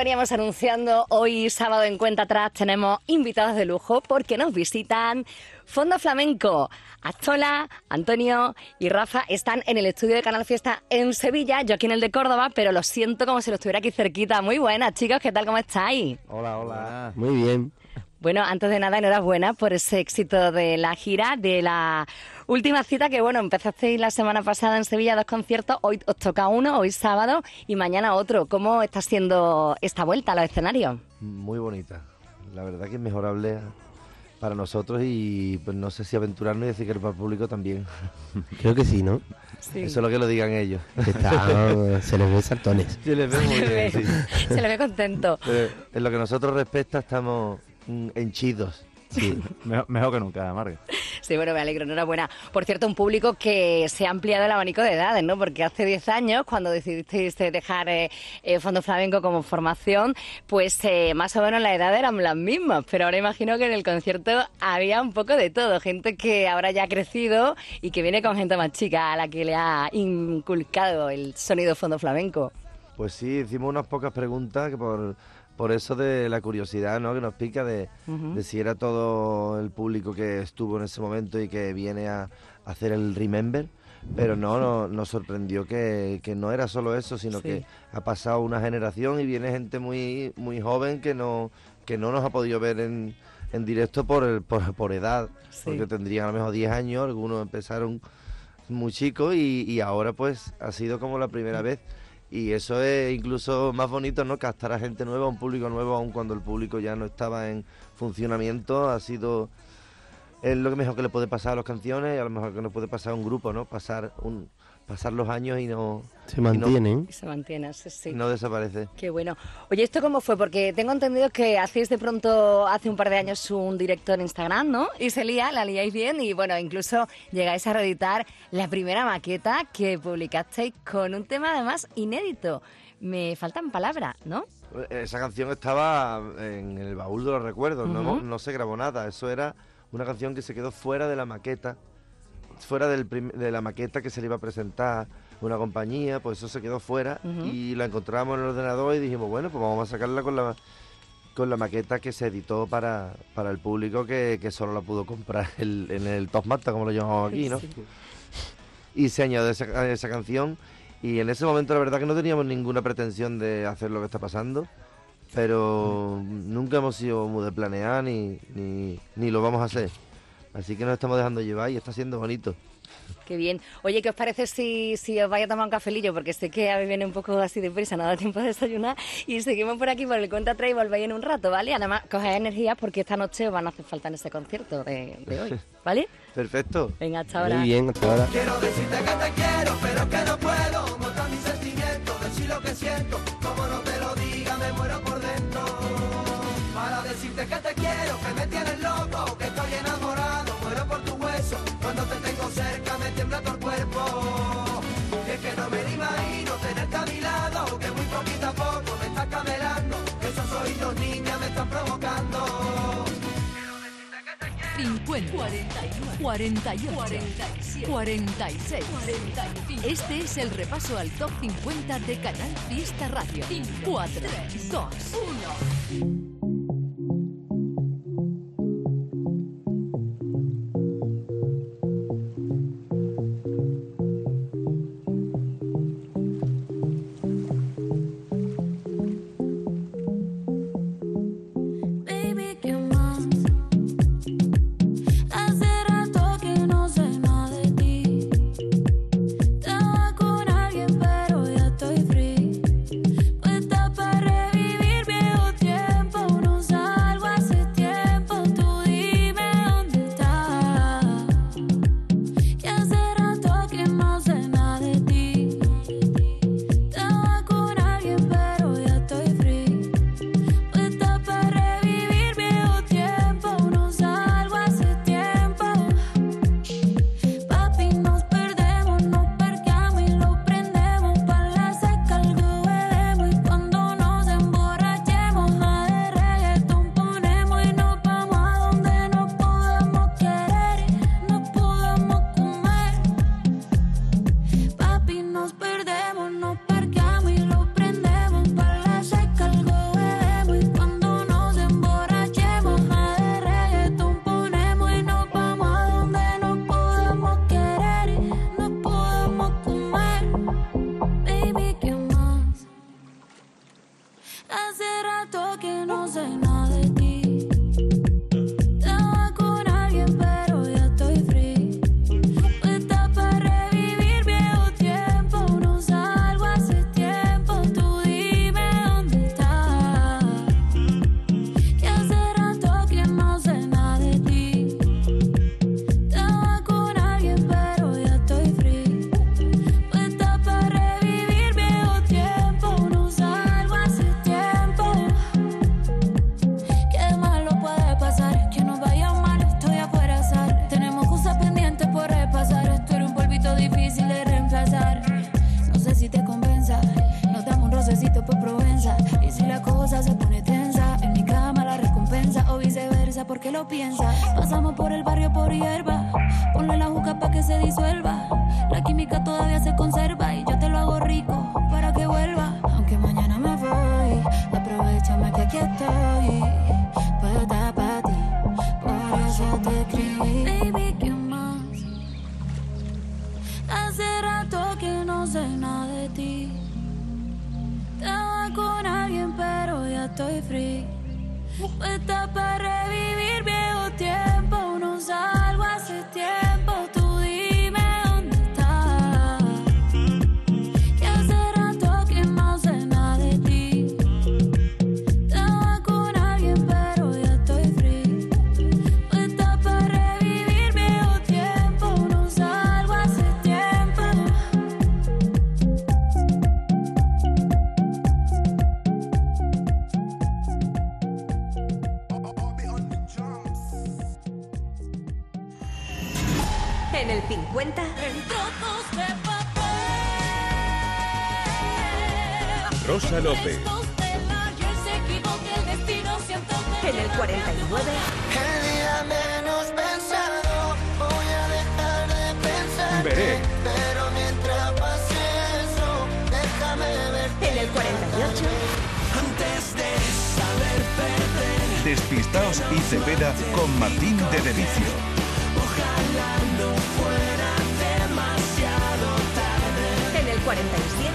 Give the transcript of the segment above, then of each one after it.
veníamos anunciando, hoy sábado en cuenta atrás tenemos invitados de lujo porque nos visitan Fondo Flamenco. Astola, Antonio y Rafa están en el estudio de Canal Fiesta en Sevilla, yo aquí en el de Córdoba, pero lo siento como si lo estuviera aquí cerquita. Muy buenas, chicos, ¿qué tal? ¿Cómo estáis? Hola, hola. Muy bien. Bueno, antes de nada, enhorabuena por ese éxito de la gira, de la última cita que, bueno, empezasteis la semana pasada en Sevilla, dos conciertos, hoy os toca uno, hoy sábado y mañana otro. ¿Cómo está siendo esta vuelta a los escenarios? Muy bonita. La verdad que es mejorable para nosotros y pues no sé si aventurarnos y decir que para el público también. Creo que sí, ¿no? Sí. Eso es lo que lo digan ellos. Está- se les ve saltones. Se les ve muy Se le ve, bien, sí. se le ve contento. Pero en lo que nosotros respecta estamos henchidos. Sí. Mejor, mejor que nunca, Marga. Sí, bueno, me alegro, enhorabuena. Por cierto, un público que se ha ampliado el abanico de edades, ¿no? Porque hace 10 años, cuando decidisteis eh, dejar eh, eh, Fondo Flamenco como formación, pues eh, más o menos la edad eran las mismas. Pero ahora imagino que en el concierto había un poco de todo. Gente que ahora ya ha crecido y que viene con gente más chica a la que le ha inculcado el sonido Fondo Flamenco. Pues sí, hicimos unas pocas preguntas que por, por eso de la curiosidad ¿no? que nos pica de, de si era todo el público que estuvo en ese momento y que viene a, a hacer el Remember. Pero no, no- nos sorprendió que, que no era solo eso, sino Sí. que ha pasado una generación y viene gente muy, muy joven que no, que no nos ha podido ver en, en directo por, el, por, por edad, Sí. porque tendrían a lo mejor 10 años, algunos empezaron muy chicos y, y ahora pues ha sido como la primera vez. Y eso es incluso más bonito, ¿no? Captar a gente nueva, a un público nuevo, aun cuando el público ya no estaba en funcionamiento, ha sido es lo mejor que le puede pasar a las canciones y a lo mejor que nos puede pasar a un grupo, ¿no? Pasar un pasar los años y no Se mantienen. Y se mantiene, sí, sí. no desaparece. Qué bueno. Oye, ¿esto cómo fue? Porque tengo entendido que hacéis de pronto, hace un par de años, un directo en Instagram, ¿no? Y se lía, la liáis bien y bueno, incluso llegáis a reeditar la primera maqueta que publicasteis con un tema además inédito. Me faltan palabras, ¿no? Esa canción estaba en el baúl de los recuerdos, no, no se grabó nada, eso era una canción que se quedó fuera de la maqueta, fuera del de la maqueta que se le iba a presentar una compañía, pues eso se quedó fuera y la encontramos en el ordenador y dijimos, bueno, pues vamos a sacarla con la con la maqueta que se editó para, para el público que, que solo la pudo comprar el- en el Top Mata, como lo llamamos aquí, ¿no? Sí. y se añadió esa, esa canción y en ese momento la verdad que no teníamos ninguna pretensión de hacer lo que está pasando pero nunca hemos sido muy de planear ni, ni, ni lo vamos a hacer así que nos estamos dejando llevar y está siendo bonito Qué bien. Oye, ¿qué os parece si, si os vais a tomar un cafelillo? Porque sé que a mí viene un poco así de prisa, no da tiempo de desayunar. Y seguimos por aquí por el cuenta atrás y volvéis en un rato, ¿vale? Además, coger energías porque esta noche os van a hacer falta en ese concierto de, de hoy, ¿vale? perfecto Venga, hasta ahora. Muy bien, hasta ahora. Quiero decirte que te quiero, pero que no puedo mostrar mis sentimientos, decir lo que siento, 50, 41, 48, 47, 46, 45. Este es el repaso al top 50 de Canal Fiesta Radio. 4, 2, 1. 49, El día menos pensado voy a dejar de pensar. Veré. Pero mientras pase eso, déjame ver. en el 48, Antes de saber perder, Despistaos y Cepeda con Martín de Delicio. ojalá no fuera demasiado tarde. en el 47,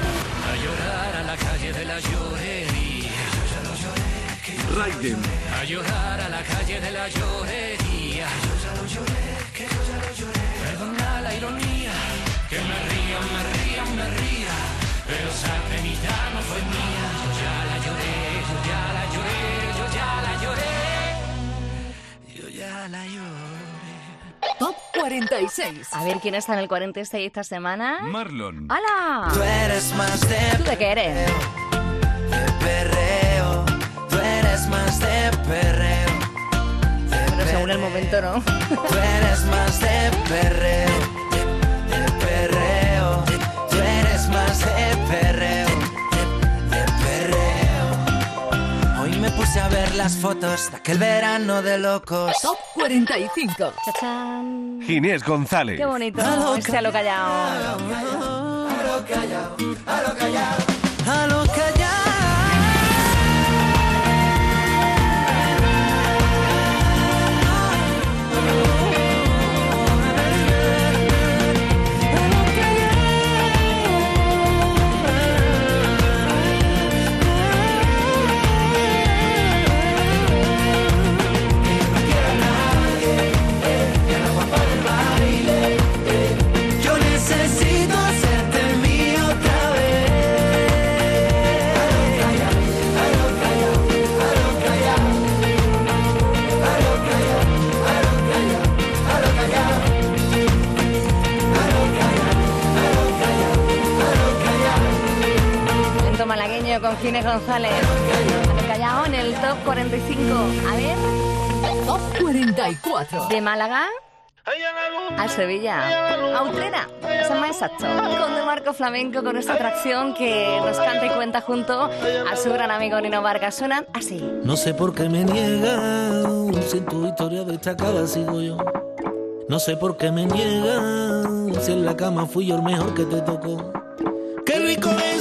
A llorar a la calle de la llorería. Raiden, A llorar a la calle de la llorería. Yo ya lo lloré, que yo ya lo lloré. Perdona la ironía, que me ría, me ría, me ría. Pero esa penita no fue mía. Yo ya la lloré, yo ya la lloré, yo ya la lloré. Yo ya la lloré. Top 46. A ver quién está en el 46 esta semana. Marlon, ¡Hala! eres más de ¿Tú de qué eres? de perreo. Tú eres más de perreo. de Bueno, según el momento, ¿no? Tú eres más de perreo, de, perreo. Tú eres más de perreo, de, perreo. Hoy me puse a ver las fotos de aquel verano de locos. Top 45. ¡Chachán! Ginés González, ¡Qué bonito! Este a lo callado. A lo callado. Yo González. Callado en el top 45. A ver, Top 44. de Málaga a Sevilla. A Utrera, es más exacto. Con De Marco Flamenco, con esta atracción que nos canta y cuenta junto a su gran amigo Nino Vargas. Suenan así. No sé por qué me niegan, si en tu historia destacada sigo yo. No sé por qué me niegan, si en la cama fui yo el mejor que te tocó. Qué rico decía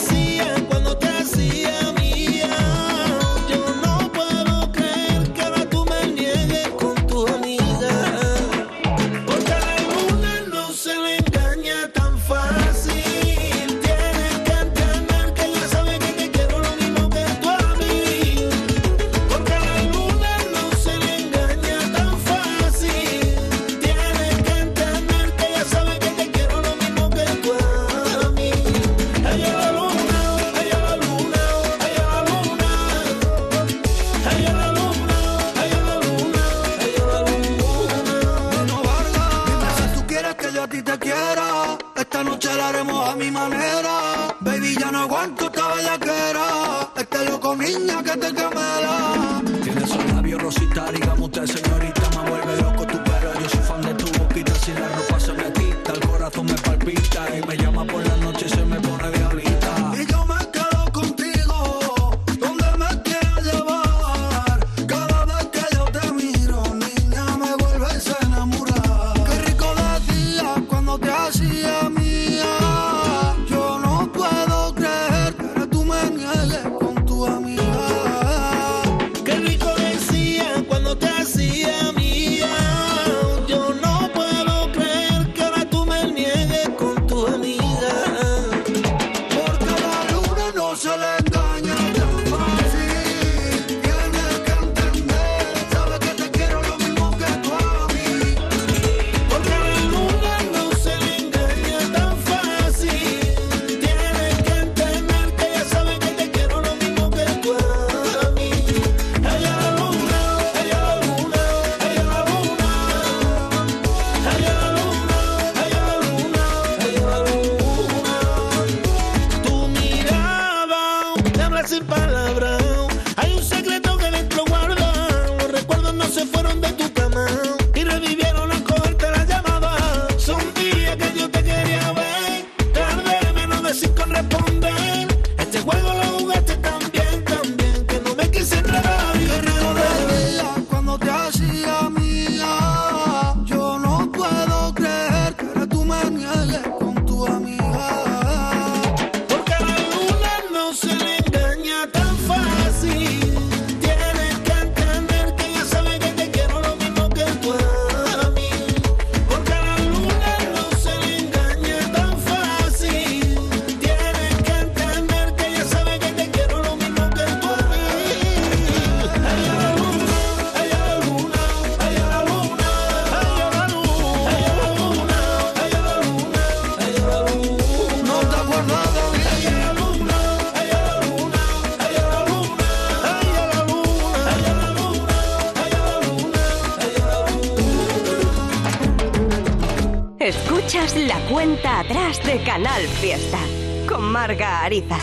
Escuchas la cuenta atrás de Canal Fiesta con Marga Ariza.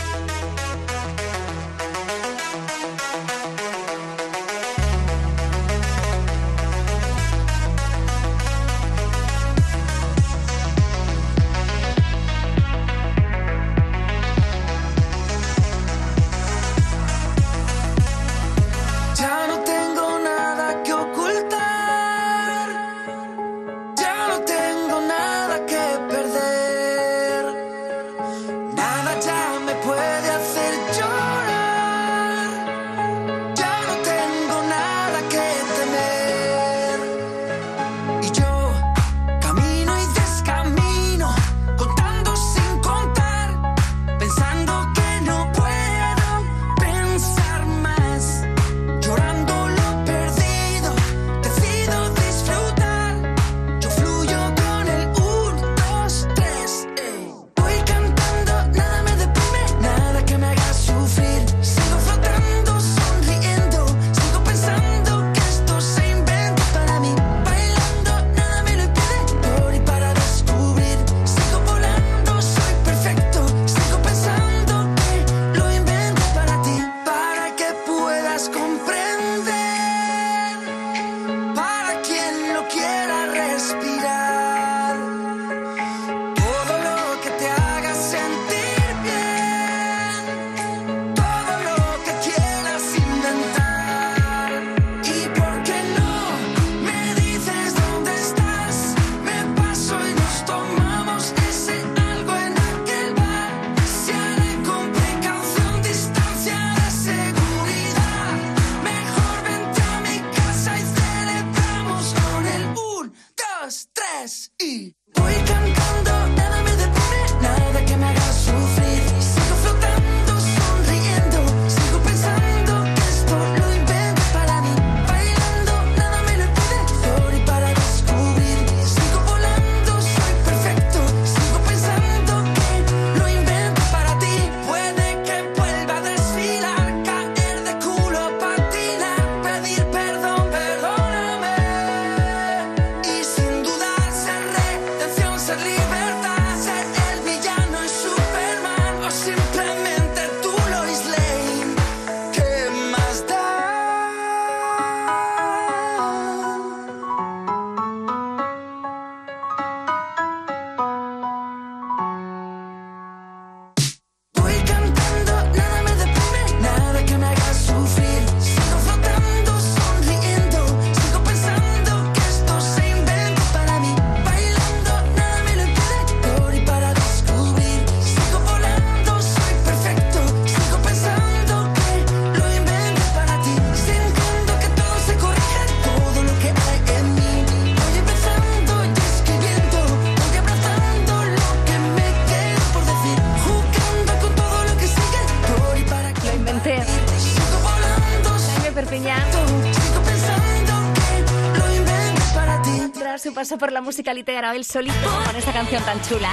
por la música litera, él solito con esta canción tan chula.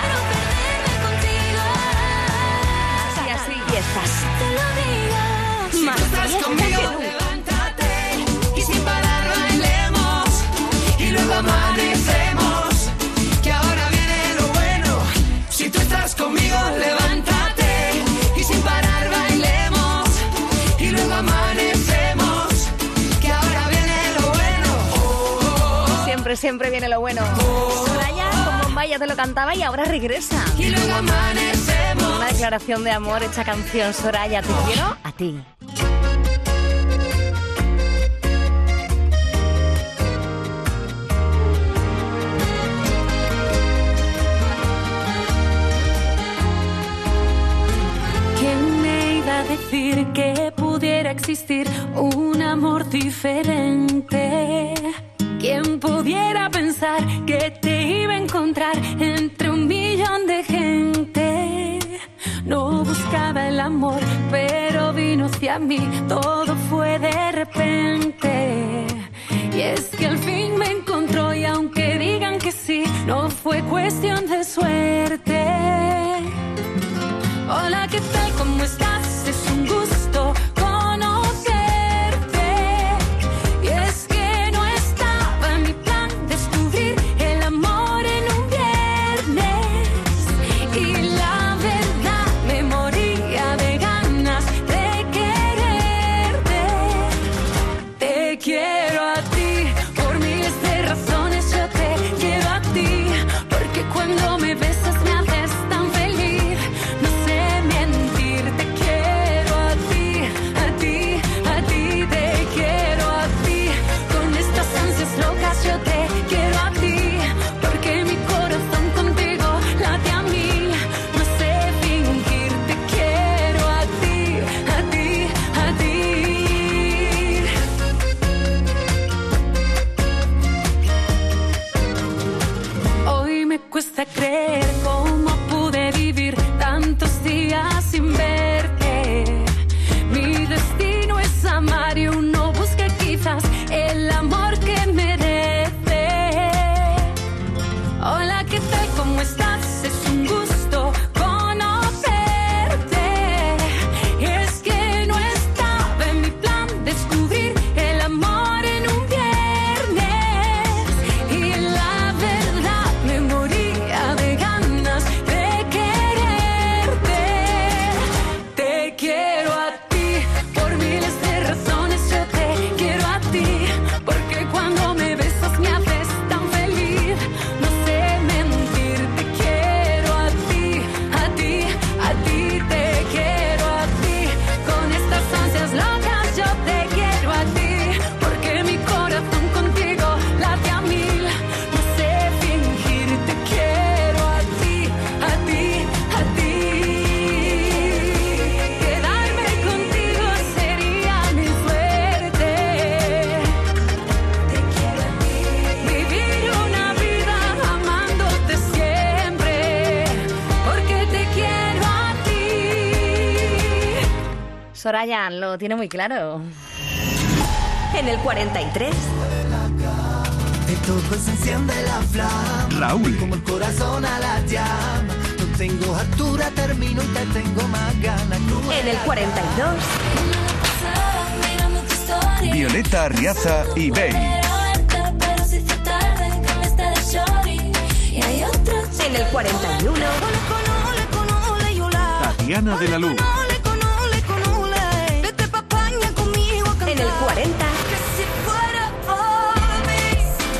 Así, así, y estás. Más conmigo, levántate y sin parar bailemos. Siempre viene lo bueno. Soraya con Bombay ya te lo cantaba y ahora regresa. Y luego amanecemos. Una declaración de amor, esta canción, Soraya, te quiero a ti. ¿Quién me iba a decir que pudiera existir un amor diferente? ¿Quién pudiera pensar que te iba a encontrar entre un millón de gente? No buscaba el amor, pero vino hacia mí, todo fue de repente. Y es que al fin me encontró y aunque digan que sí, no fue cuestión de suerte. Hola, ¿qué tal? ¿Cómo estás? Lo tiene muy claro. En el 43. De tu enciende la flama. Raúl. Como el corazón a la llama. No tengo altura, termino y te tengo más ganas. En el 42. Violeta Arriaza y Bey. En el 41. Tatiana de la Luz. 40.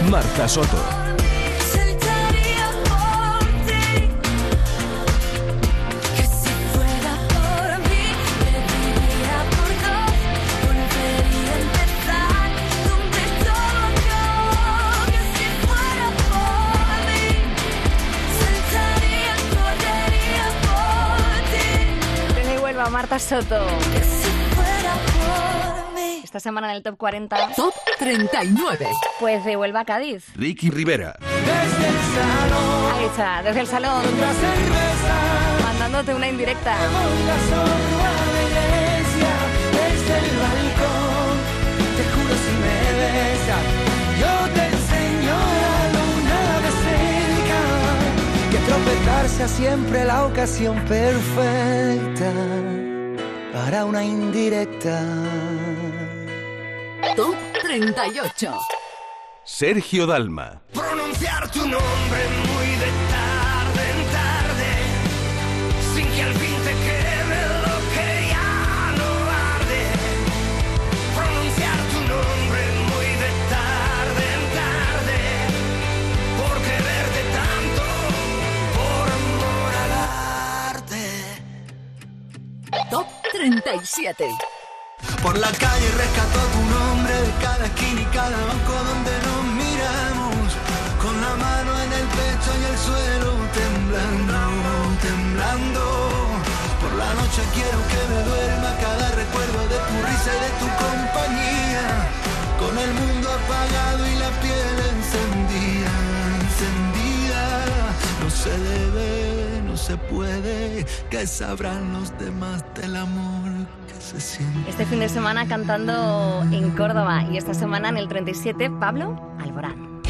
Marta Soto. Desde Huelva, Marta Soto. Esta semana en el top 40. Top 39. Pues de Huelva a Cádiz. Ricky Rivera. Ahí está, desde el salón. Mandándote una indirecta. Desde el balcón, te juro si me besas, yo te enseño la luna de cerca. Que tropezar sea siempre la ocasión perfecta para una indirecta. Top 38. Sergio Dalma. Pronunciar tu nombre muy de tarde en tarde, sin que al fin te quede lo que ya no arde. Pronunciar tu nombre muy de tarde en tarde, por quererte tanto, por amor al arte. Top 37. Por la calle rescató tu noche quiero que me duerma cada recuerdo de tu risa y de tu compañía. Con el mundo apagado y la piel encendida, encendida. No se debe, no se puede, que sabrán los demás del amor que se siente. Este fin de semana cantando en Córdoba y esta semana en el 37, Pablo Alborán.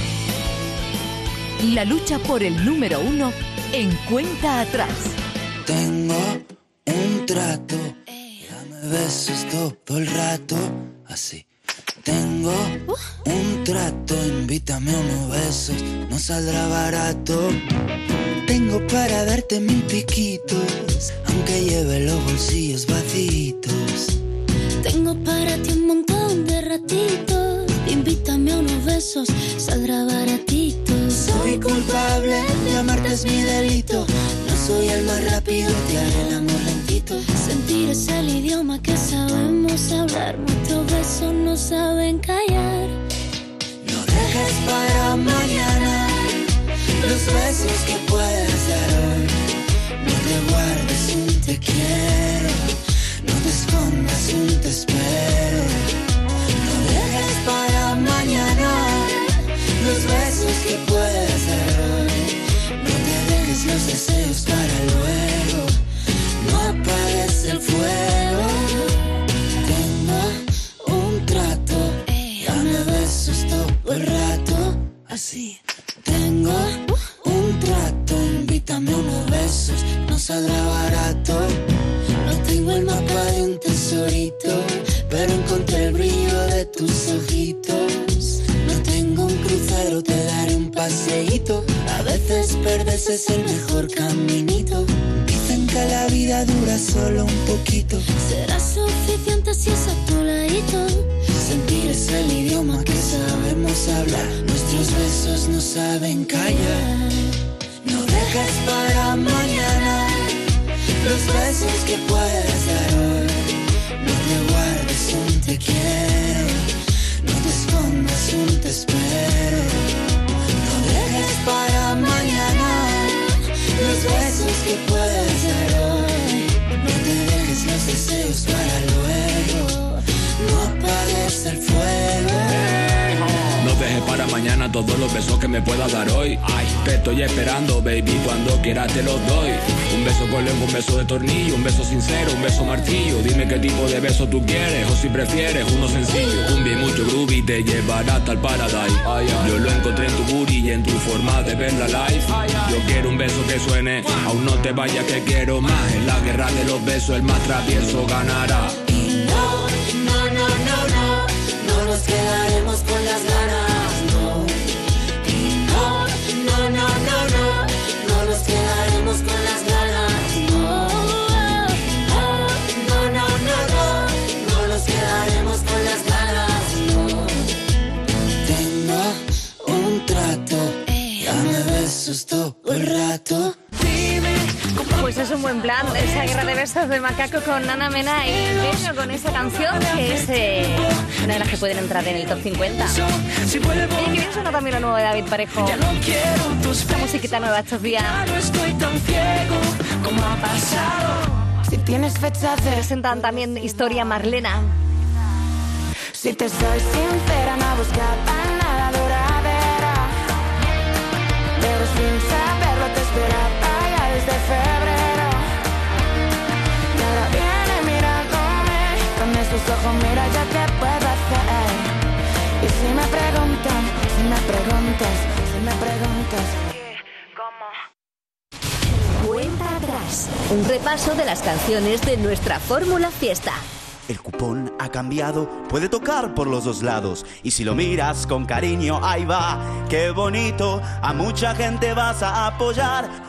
La lucha por el número uno en cuenta atrás. Tengo trato, dame besos todo el rato, así. Tengo un trato, invítame a unos besos, no saldrá barato. Tengo para darte mil piquitos, aunque lleve los bolsillos vacíos. Tengo para ti un montón de ratitos. Invítame a unos besos, saldrá baratito. Soy culpable de amarte es mi delito. Soy el más rápido, te haré el amor lentito. Sentir es el idioma que sabemos hablar. Nuestros besos no saben callar. No dejes para mañana los besos que puedas dar hoy. No te guardes un te quiero, no te escondas un te espero. No dejes para mañana los besos que puedas los deseos para luego, no apagues el fuego. Tengo un trato, dame besos todo el rato, así. Tengo un trato, invítame unos besos, no saldrá A veces perdes es el mejor caminito. Dicen que la vida dura solo un poquito. Será suficiente si es a tu ladito. Sentir es el idioma que sabemos hablar. Nuestros besos no saben callar. No dejes para mañana los besos que puedas dar hoy. No te guardes un te quiero. No te escondas un te espero. Mañana los besos que puedas dar hoy. No te dejes los deseos para luego. No apagues el fuego. Para mañana todos los besos que me puedas dar hoy. Ay, te estoy esperando, baby, cuando quieras te los doy. Un beso con lengua, un beso de tornillo, un beso sincero, un beso martillo. Dime qué tipo de beso tú quieres o si prefieres uno sencillo. Cumbia y mucho groovy te llevará hasta el paradise. Yo lo encontré en tu booty y en tu forma de ver la life. Yo quiero un beso que suene, aún no te vayas que quiero más. En la guerra de los besos el más travieso ganará. No, no, no, no, no, no nos quedaremos con las ganas, todo el rato. Pues es un buen plan, esa guerra de besos de Macaco con Ana Mena y con esa canción que es eh, una de las que pueden entrar en el top 50. Oye, que bien suena también lo nuevo de David Parejo. Esta musiquita nueva estos días. como ha pasado. Si tienes fecha de... Presentan también Historia Marlena. Si te soy sincera, no buscaba ojos, mira ya qué puedo hacer. Y si me preguntan, si me preguntas, si me preguntas. Cuenta atrás. Un repaso de las canciones de nuestra fórmula fiesta. El cupón ha cambiado, puede tocar por los dos lados. Y si lo miras con cariño, ahí va, qué bonito. A mucha gente vas a apoyar.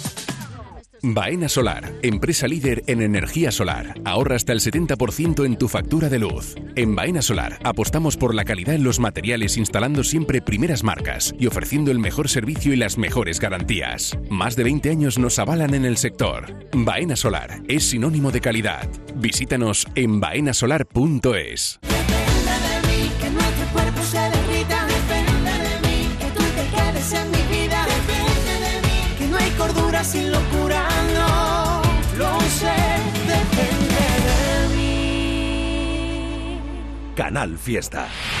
Baena Solar, empresa líder en energía solar. Ahorra hasta el 70% en tu factura de luz. En Baena Solar apostamos por la calidad en los materiales instalando siempre primeras marcas y ofreciendo el mejor servicio y las mejores garantías. Más de 20 años nos avalan en el sector. Baena Solar es sinónimo de calidad. Visítanos en baenasolar.es. que nuestro Canal Fiesta.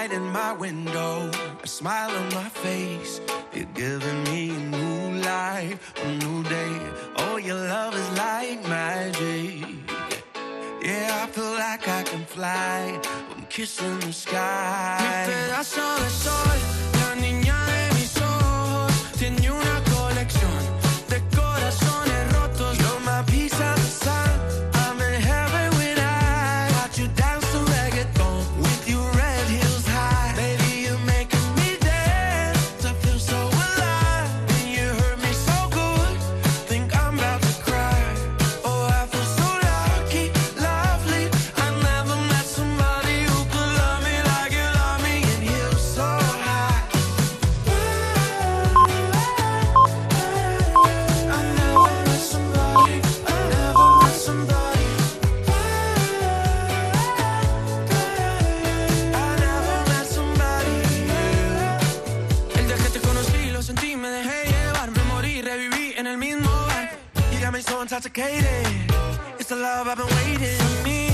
Light in my window, a smile on my face. You're giving me a new life, a new day. Oh, your love is like magic. Yeah, I feel like I can fly. I'm kissing the sky. Mi pedazo de sol, sentí, me dejé llevar, me morí, reviví en el mismo bar. Got me so intoxicated. It's the love I've been waiting. For me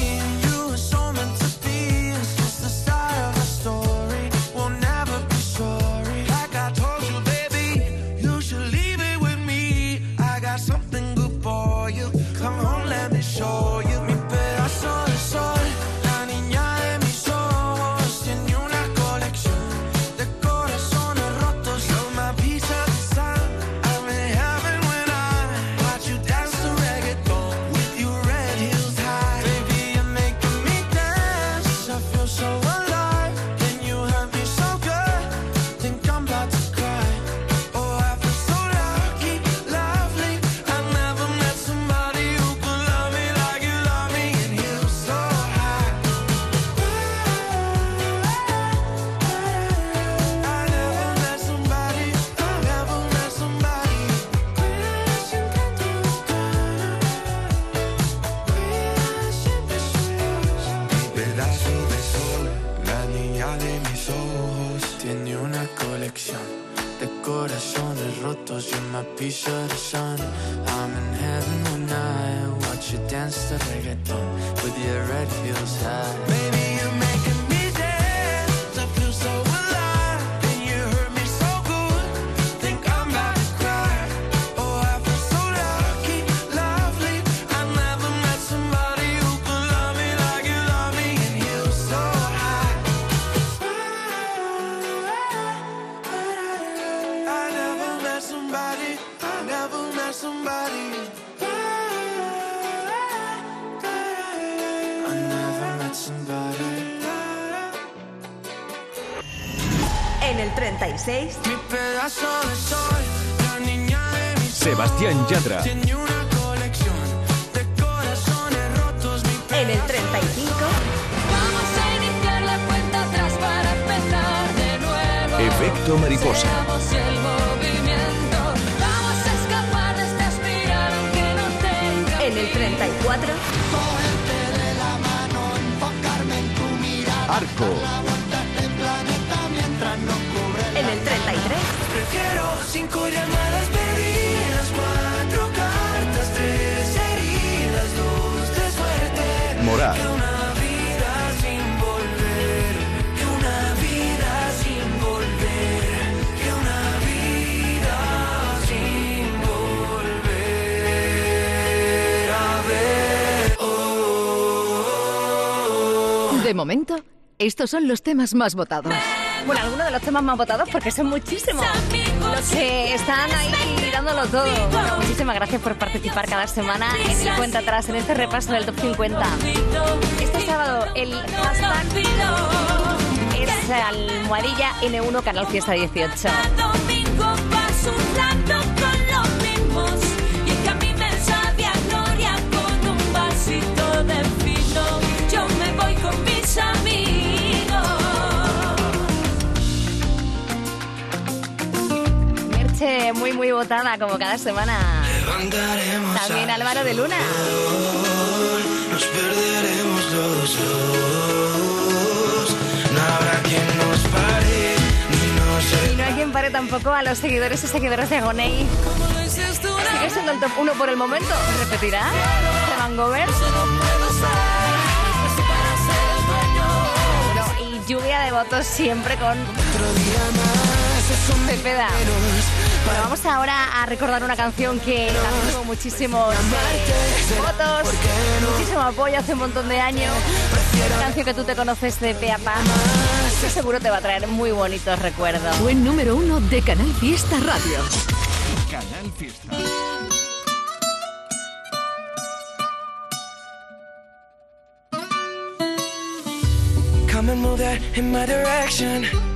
You're my piece of the sun. I'm in heaven when I watch you dance to reggaeton with your red heels high. Baby, 36. Mi pedazo de sol, la niña de mis Sebastián Yatra. Tiene una colección de corazones rotos. Mi En el 35. Vamos a iniciar la cuenta atrás para empezar de nuevo. Efecto mariposa. Seamos el movimiento. Vamos a escapar de esta espiral aunque no tenga En el 34, de la mano, enfocarme en tu mirada. Arco. 33, Prefiero cinco llamadas perdidas, cuatro cartas, tres heridas, dos de suerte. Morat. Que una vida sin volver, que una vida sin volver, que una vida sin volver a ver. De momento, estos son los temas más votados. Bueno, algunos de los temas más votados porque son muchísimos. Los que están ahí dándolo todo. Bueno, muchísimas gracias por participar cada semana en el cuenta atrás, en este repaso del top 50. Este sábado el hashtag es almohadilla N1 Canal Fiesta 18. Merche muy muy votada como cada semana. También Álvaro de Luna. nos perderemos los dos. No habrá quien nos pare, ni nos Y no hay quien pare tampoco a los seguidores y seguidoras de Agoney. Sigue siendo el top 1 por el momento. ¿Repetirá? ¿De Van Gogh? Bueno, y lluvia de votos siempre con Cepeda. Bueno, vamos ahora a recordar una canción que la tuvo muchísimos eh, votos, muchísimo apoyo hace un montón de años. Una canción que tú te conoces de pe a pa. Que seguro te va a traer muy bonitos recuerdos. Buen número uno de Canal Fiesta Radio. Canal Fiesta. Come and move that in my direction.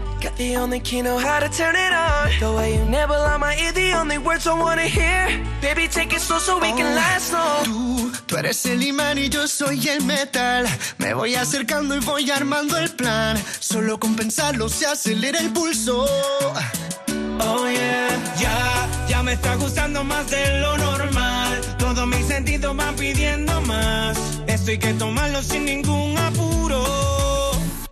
Got the only key, know how to turn it on. The way you nibble on my ear, the only words I wanna hear. Baby, take it slow so we can last long. Tú, tú eres el imán y yo soy el metal. Me voy acercando y voy armando el plan. Solo con pensarlo se acelera el pulso. Oh yeah, ya, ya me está gustando más de lo normal. Todos mis sentidos van pidiendo más. Esto hay que tomarlo sin ningún apuro.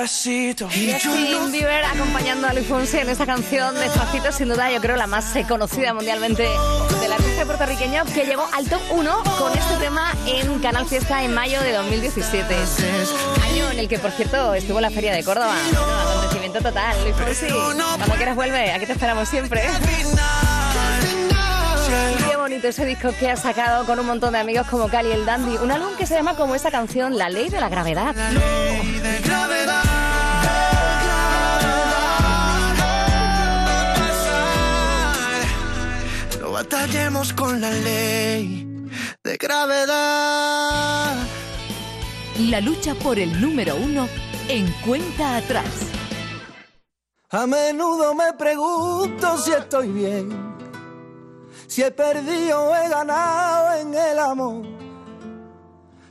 Despacito. Justin Bieber acompañando a Luis Fonsi en esta canción Despacito, sin duda yo creo la más conocida mundialmente del artista puertorriqueño que llegó al top 1 con este tema en Canal Fiesta en mayo de 2017. Año en el que, por cierto, estuvo la Feria de Córdoba. Bueno, acontecimiento total, Luis Fonsi. Cuando quieras vuelve, aquí te esperamos siempre. Qué bonito ese disco que ha sacado con un montón de amigos como Cali y el Dandy. Un álbum que se llama como esta canción, La Ley de la Gravedad. de gravedad. No batallemos con la ley de gravedad. La lucha por el número uno en cuenta atrás. A menudo me pregunto si estoy bien, si he perdido he ganado en el amor.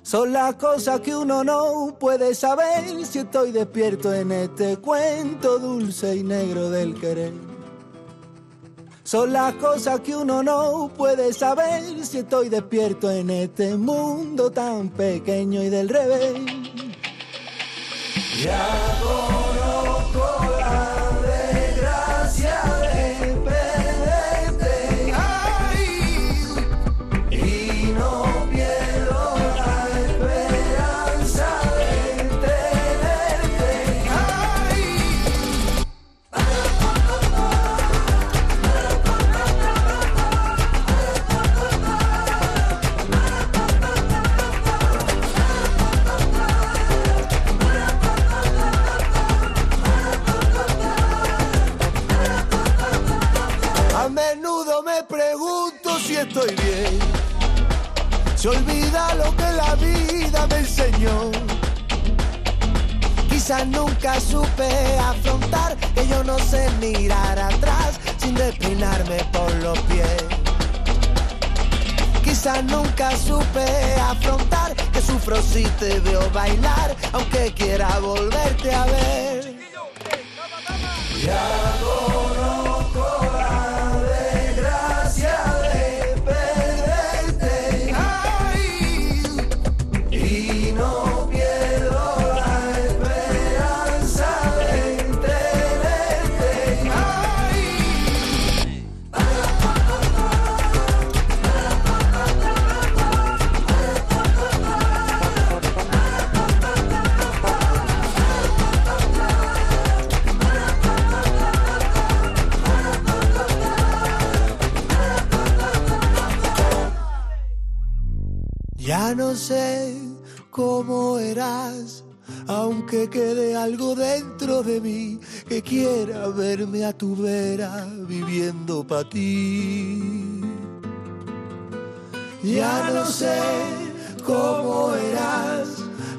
Son las cosas que uno no puede saber si estoy despierto en este cuento dulce y negro del querer. Son las cosas que uno no puede saber si estoy despierto en este mundo tan pequeño y del revés. Ya conozco la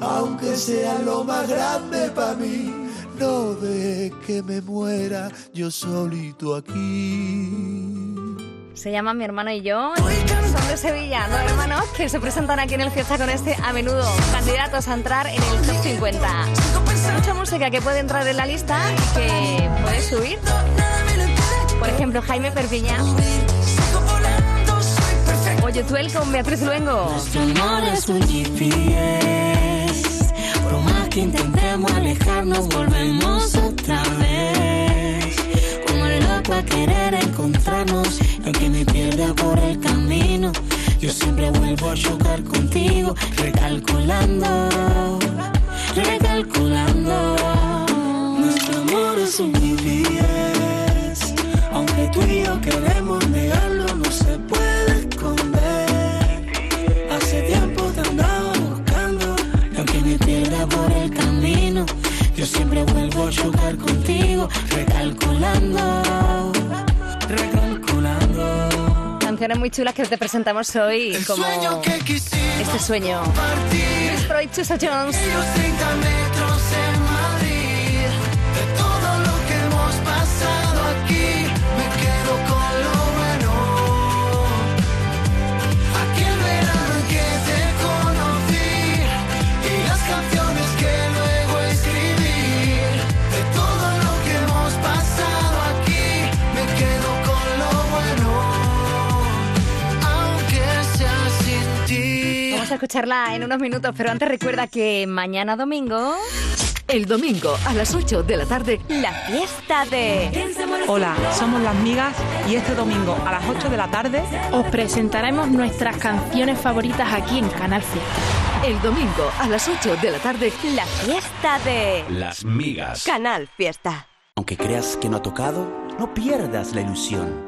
aunque sea lo más grande para mí. No de que me muera yo solito aquí. Se llaman Mi hermano y yo. Son de Sevilla, dos hermanos que se presentan aquí en el fiesta con este a menudo. Candidatos a entrar en el top 50. Mucha música que puede entrar en la lista y que puede subir. Por ejemplo, Jaime Perpiña. Oye, tú él con Beatriz Luengo. Nuestro amor es un GPS. Que intentemos alejarnos, volvemos otra vez. Como el loco a querer encontrarnos, aunque me pierda por el camino, yo siempre vuelvo a chocar contigo, recalculando, recalculando. Nuestro amor es un. Aunque tú y yo queremos negarlo, yo siempre vuelvo a chocar contigo, recalculando, recalculando. Canciones muy chulas que te presentamos hoy como este sueño. Freud, Chusa Jones. A escucharla en unos minutos, pero antes recuerda que mañana domingo... El domingo a las 8 de la tarde, la fiesta de... Hola, somos las migas y este domingo a las 8 de la tarde os presentaremos nuestras canciones favoritas aquí en Canal Fiesta. El domingo a las 8 de la tarde, la fiesta de... Las migas. Canal Fiesta. Aunque creas que no ha tocado, no pierdas la ilusión.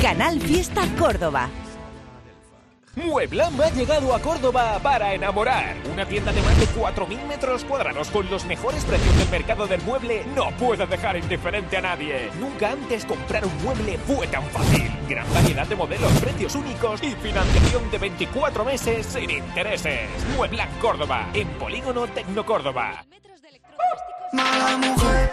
Canal Fiesta Córdoba. Mueblam ha llegado a Córdoba para enamorar. Una tienda de más de 4.000 metros cuadrados con los mejores precios del mercado del mueble no puede dejar indiferente a nadie. Nunca antes comprar un mueble fue tan fácil. Gran variedad de modelos, precios únicos y financiación de 24 meses sin intereses. Mueblam Córdoba, en Polígono Tecno Córdoba. Mala mujer,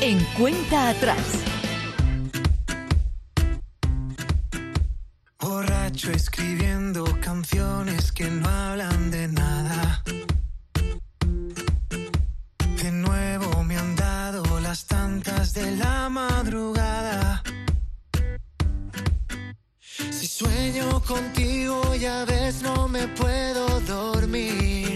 en cuenta atrás. Borracho escribiendo canciones que no hablan de nada. De nuevo me han dado las tantas de la madrugada. Si sueño contigo ya ves no me puedo dormir.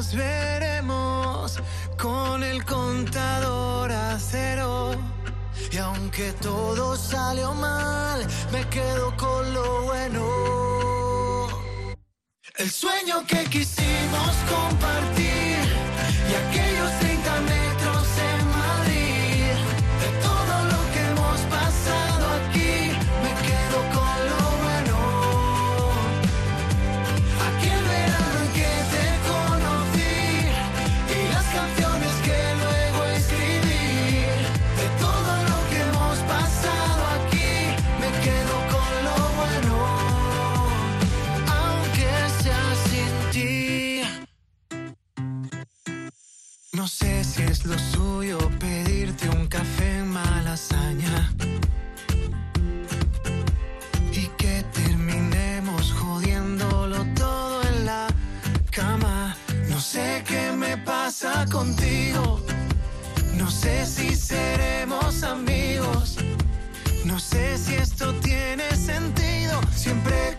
Nos veremos con el contador a cero. Y aunque todo salió mal, me quedo con lo bueno. El sueño que quisimos compartir lo suyo pedirte un café en malasaña. Y que terminemos jodiéndolo todo en la cama. No sé qué me pasa contigo. No sé si seremos amigos. No sé si esto tiene sentido. Siempre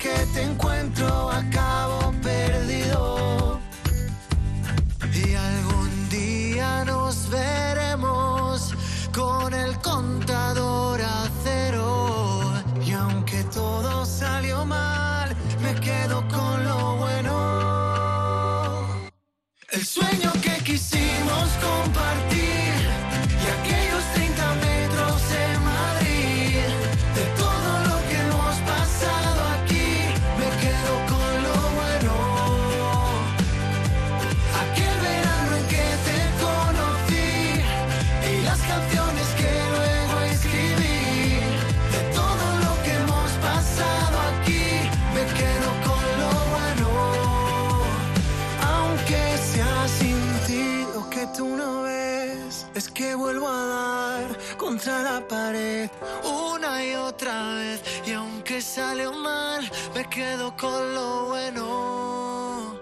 salió mal, me quedo con lo bueno.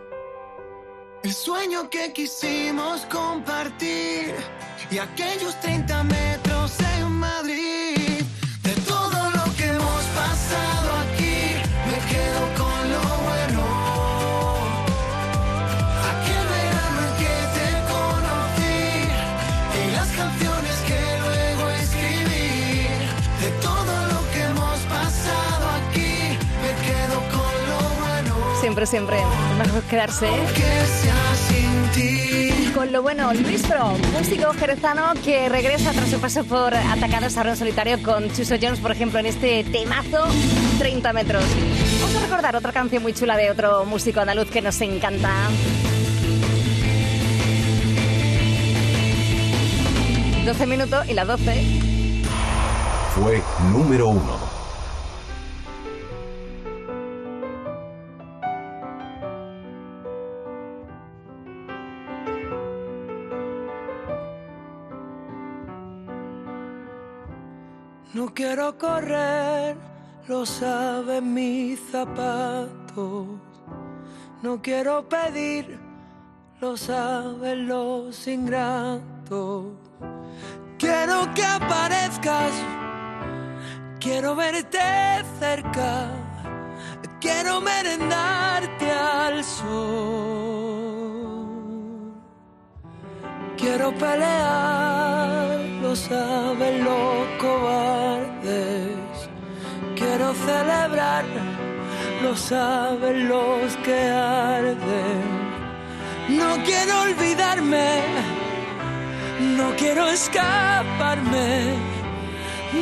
El sueño que quisimos compartir y aquellos 30 metros en Madrid. Siempre, siempre. Mejor quedarse ti. con lo bueno. Luis Pro, músico jerezano que regresa tras su paso por Atacados a Ron Solitario con Chuso Jones, por ejemplo, en este temazo 30 metros. Vamos a recordar otra canción muy chula de otro músico andaluz que nos encanta. ...12 minutos y las 12. Fue número uno. Quiero correr, lo saben mis zapatos. No quiero pedir, lo saben los ingratos. Quiero que aparezcas, quiero verte cerca. Quiero merendarte al sol. Quiero pelear, lo saben los cobardes. Quiero celebrar, lo saben los que arden. No quiero olvidarme, no quiero escaparme.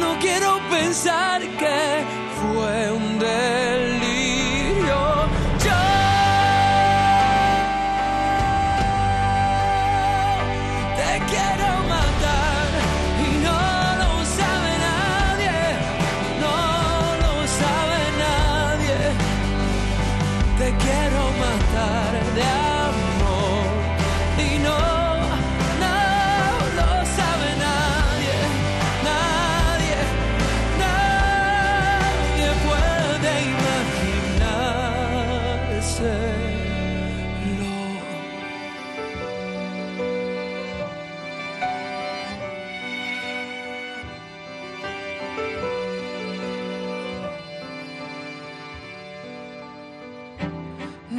No quiero pensar que fue un delirio.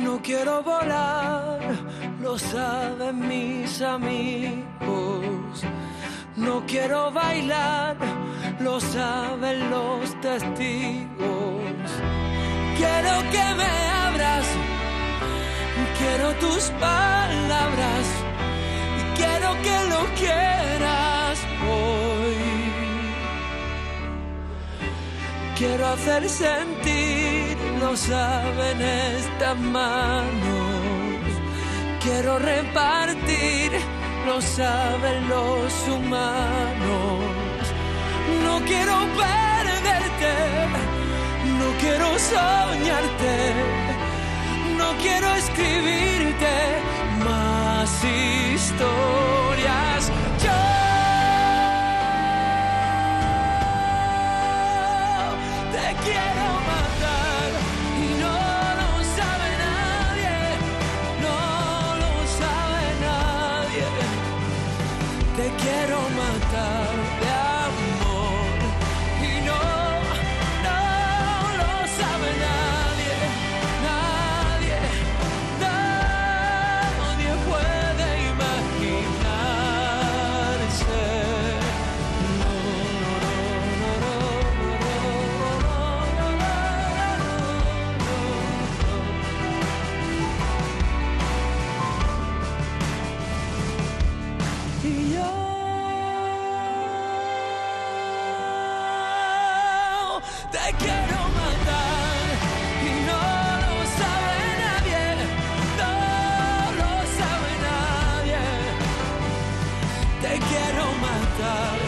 No quiero volar, lo saben mis amigos. No quiero bailar, lo saben los testigos. Quiero que me abras, quiero tus palabras y quiero que lo quieras hoy. Quiero hacer sentir, lo saben estas manos. Quiero repartir, lo saben los humanos. No quiero perderte, no quiero soñarte, no quiero escribirte más historias. Quiero matar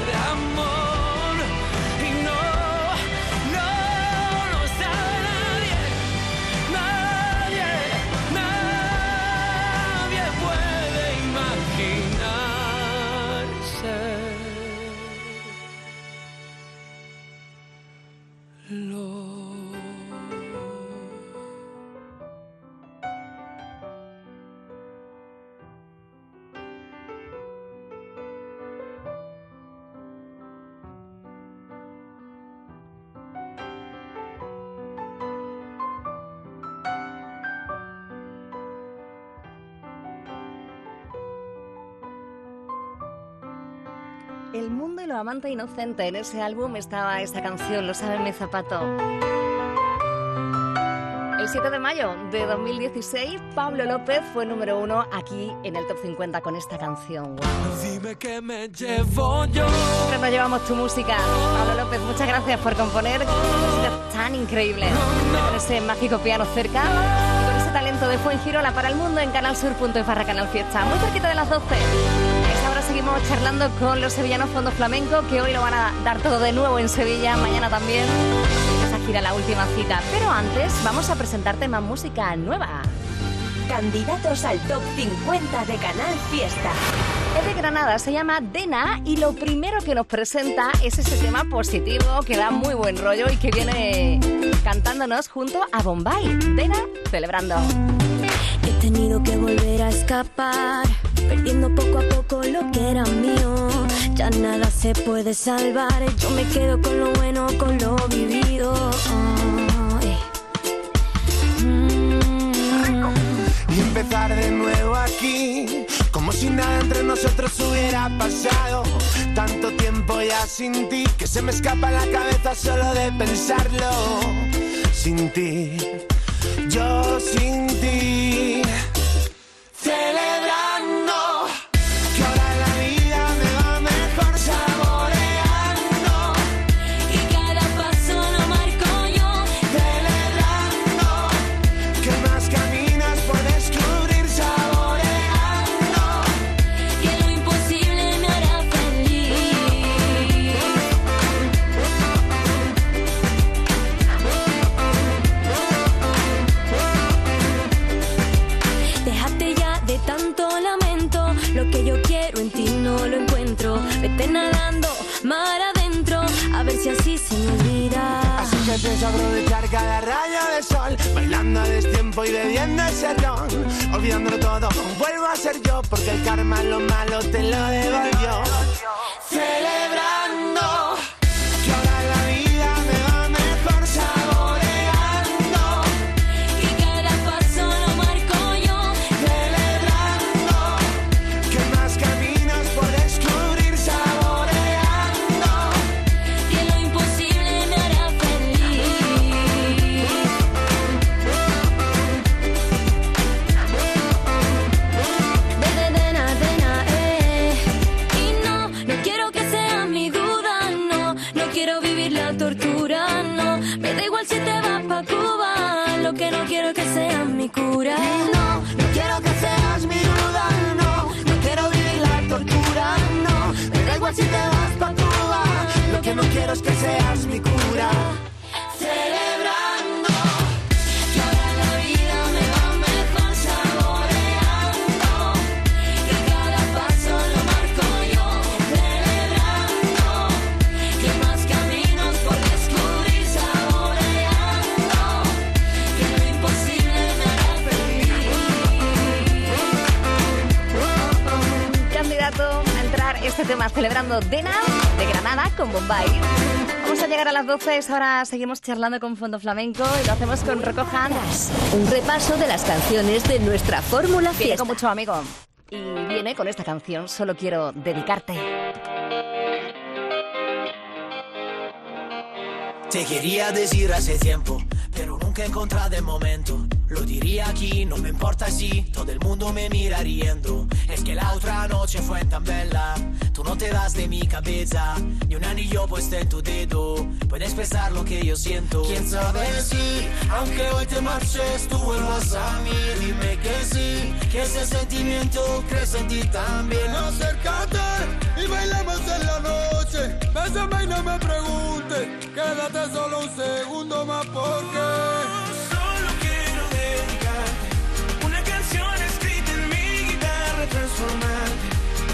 amante inocente. En ese álbum estaba esta canción, Lo sabe mi zapato. El 7 de mayo de 2016, Pablo López fue número uno aquí en el Top 50 con esta canción. Wow. Dime que me llevo yo. Siempre nos llevamos tu música. Pablo López, muchas gracias por componer música tan increíble. Con ese mágico piano cerca y con ese talento de Fuengirola para el mundo en canalsur.es barra Canal Fiesta. Muy cerquita de las 12. Seguimos charlando con los sevillanos Fondo Flamenco, que hoy lo van a dar todo de nuevo en Sevilla, mañana también. Esa gira la última cita. Pero antes vamos a presentarte más música nueva. Candidatos al top 50 de Canal Fiesta. Es de Granada, se llama Dena y lo primero que nos presenta es ese tema positivo que da muy buen rollo y que viene cantándonos junto a Bombay. Dena celebrando. Tenido que volver a escapar, perdiendo poco a poco lo que era mío. Ya nada se puede salvar, yo me quedo con lo bueno, con lo vivido. Ay. Y empezar de nuevo aquí, como si nada entre nosotros hubiera pasado. Tanto tiempo ya sin ti, que se me escapa la cabeza solo de pensarlo. Sin ti, yo sin ti. Vuelvo a ser yo, porque el karma lo malo te lo devolvió. Lo imposible me hará feliz. Candidato a entrar este tema celebrando Dena de Granada con Bombay. Vamos a llegar a las 12, ahora seguimos charlando con Fondo Flamenco y lo hacemos con Rocco Hands. Un repaso de las canciones de nuestra fórmula Viene fiesta. con mucho amigo y viene con esta canción, Solo quiero dedicarte. Te quería decir hace tiempo, pero nunca encontrado el momento. Lo diría aquí, no me importa si todo el mundo me mira riendo. Es que la otra noche fue tan bella, tú no te das de mi cabeza, ni un anillo puesto en tu dedo. Puedes pensar lo que yo siento. Quién sabe si, aunque hoy te marches, tú vuelvas a mí. Dime que sí, que ese sentimiento crece en ti también. Acércate y bailemos en la noche. Bésame y no me preguntes. Quédate solo un segundo más porque. Solo quiero dedicarte una canción escrita en mi guitarra transformante.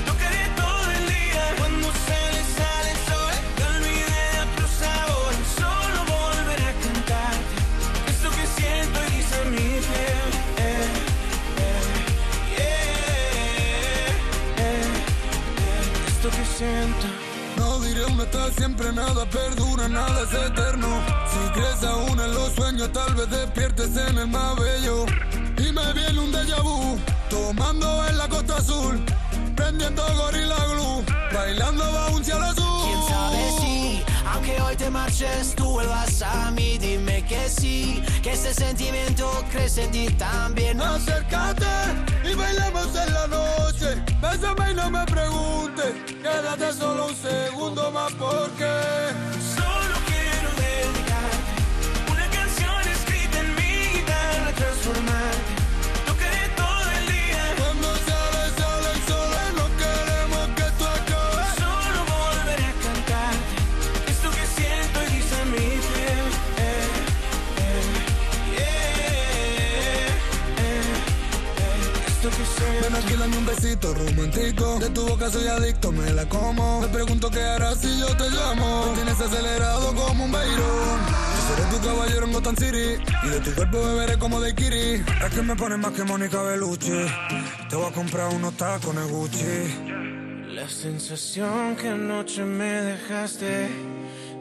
Tocaré todo el día cuando sale, sale el sol. Te olvidé de otro sabor. Solo volveré a cantarte. Esto que siento y dice mi piel. Yeah, Esto que siento. No diré una hasta siempre, nada perdura, nada es eterno. Si crees aún en los sueños, tal vez despiertes en el más bello. Y me viene un déjà vu, tomando en la costa azul, prendiendo gorila glue, bailando bailando bajo un cielo azul. Quién sabe si, aunque hoy te marches, tú vuelvas a mí, dime que sí, que ese sentimiento crece en ti también. Acércate y bailemos en la noche. Bésame y no me preguntes. Quédate solo un segundo más porque. Ven aquí, dame un besito romántico. De tu boca soy adicto, me la como. Me pregunto qué harás si yo te llamo. Me tienes acelerado como un beirón. Yo seré tu caballero en Gotham City. Y de tu cuerpo beberé como de Kiri. Es que me pones más que Mónica Bellucci. Te voy a comprar unos tacones Gucci. La sensación que anoche me dejaste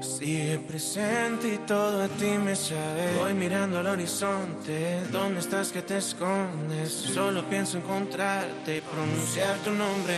sigue presente y todo a ti me sabe. Voy mirando al horizonte, ¿dónde estás que te escondes? Solo pienso encontrarte y pronunciar tu nombre.